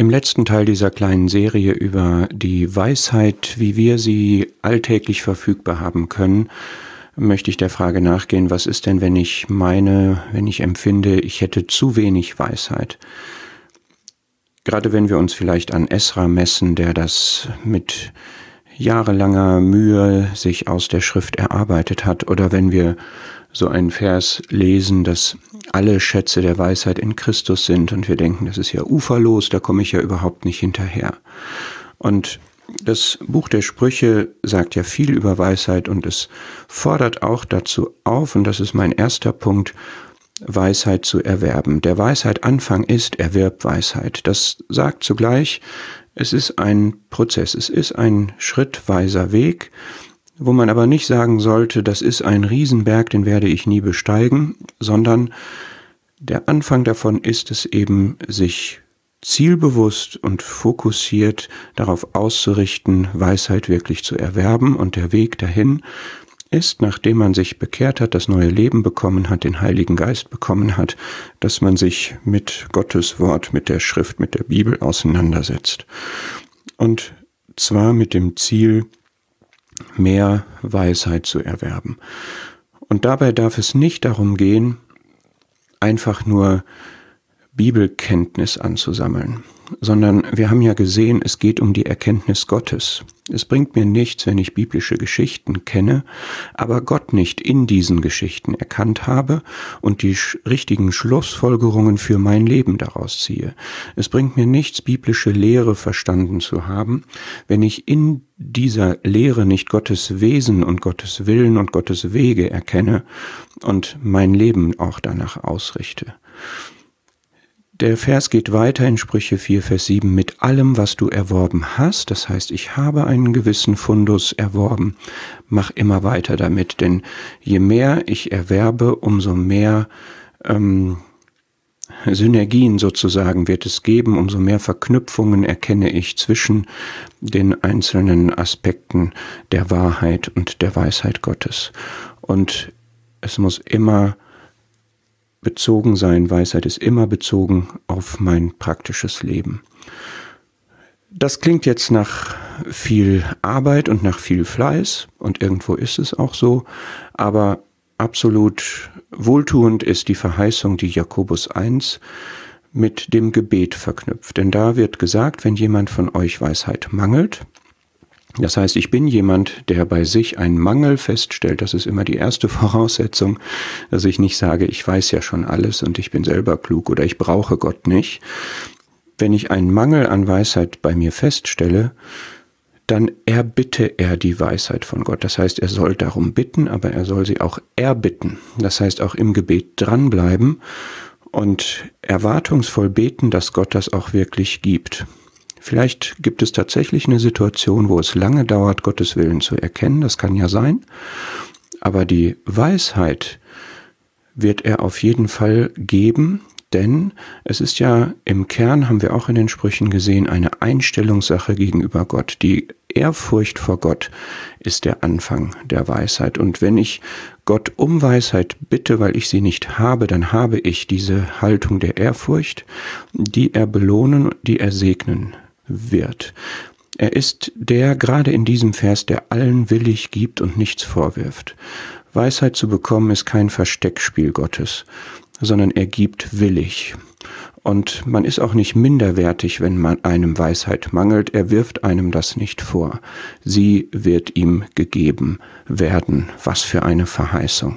Im letzten Teil dieser kleinen Serie über die Weisheit, wie wir sie alltäglich verfügbar haben können, möchte ich der Frage nachgehen, was ist denn, wenn ich meine, wenn ich empfinde, ich hätte zu wenig Weisheit? Gerade wenn wir uns vielleicht an Esra messen, der das mit jahrelanger Mühe sich aus der Schrift erarbeitet hat, oder wenn wir so einen Vers lesen, dass alle Schätze der Weisheit in Christus sind und wir denken, das ist ja uferlos, da komme ich ja überhaupt nicht hinterher. Und das Buch der Sprüche sagt ja viel über Weisheit und es fordert auch dazu auf, und das ist mein erster Punkt, Weisheit zu erwerben. Der Weisheit Anfang ist, erwirb Weisheit. Das sagt zugleich, es ist ein Prozess, es ist ein schrittweiser Weg, wo man aber nicht sagen sollte, das ist ein Riesenberg, den werde ich nie besteigen, sondern der Anfang davon ist es eben, sich zielbewusst und fokussiert darauf auszurichten, Weisheit wirklich zu erwerben und der Weg dahin ist, nachdem man sich bekehrt hat, das neue Leben bekommen hat, den Heiligen Geist bekommen hat, dass man sich mit Gottes Wort, mit der Schrift, mit der Bibel auseinandersetzt. Und zwar mit dem Ziel, mehr Weisheit zu erwerben. Und dabei darf es nicht darum gehen, einfach nur Bibelkenntnis anzusammeln, sondern wir haben ja gesehen, es geht um die Erkenntnis Gottes. Es bringt mir nichts, wenn ich biblische Geschichten kenne, aber Gott nicht in diesen Geschichten erkannt habe und die richtigen Schlussfolgerungen für mein Leben daraus ziehe. Es bringt mir nichts, biblische Lehre verstanden zu haben, wenn ich in dieser Lehre nicht Gottes Wesen und Gottes Willen und Gottes Wege erkenne und mein Leben auch danach ausrichte. Der Vers geht weiter in Sprüche 4, Vers 7 mit allem, was du erworben hast. Das heißt, ich habe einen gewissen Fundus erworben. Mach immer weiter damit, denn je mehr ich erwerbe, umso mehr ähm, Synergien sozusagen wird es geben, umso mehr Verknüpfungen erkenne ich zwischen den einzelnen Aspekten der Wahrheit und der Weisheit Gottes. Und es muss immer bezogen sein. Weisheit ist immer bezogen auf mein praktisches Leben. Das klingt jetzt nach viel Arbeit und nach viel Fleiß und irgendwo ist es auch so, aber absolut wohltuend ist die Verheißung, die Jakobus 1 mit dem Gebet verknüpft. Denn da wird gesagt, wenn jemand von euch Weisheit mangelt, das heißt, ich bin jemand, der bei sich einen Mangel feststellt. Das ist immer die erste Voraussetzung, dass ich nicht sage, ich weiß ja schon alles und ich bin selber klug oder ich brauche Gott nicht. Wenn ich einen Mangel an Weisheit bei mir feststelle, dann erbitte er die Weisheit von Gott. Das heißt, er soll darum bitten, aber er soll sie auch erbitten. Das heißt, auch im Gebet dranbleiben und erwartungsvoll beten, dass Gott das auch wirklich gibt. Vielleicht gibt es tatsächlich eine Situation, wo es lange dauert, Gottes Willen zu erkennen, das kann ja sein, aber die Weisheit wird er auf jeden Fall geben, denn es ist ja im Kern, haben wir auch in den Sprüchen gesehen, eine Einstellungssache gegenüber Gott. Die Ehrfurcht vor Gott ist der Anfang der Weisheit. Und wenn ich Gott um Weisheit bitte, weil ich sie nicht habe, dann habe ich diese Haltung der Ehrfurcht, die er belohnen, die er segnen wird. Er ist der gerade in diesem Vers, der allen willig gibt und nichts vorwirft. Weisheit zu bekommen ist kein Versteckspiel Gottes, sondern er gibt willig. Und man ist auch nicht minderwertig, wenn man einem Weisheit mangelt. Er wirft einem das nicht vor. Sie wird ihm gegeben werden. Was für eine Verheißung.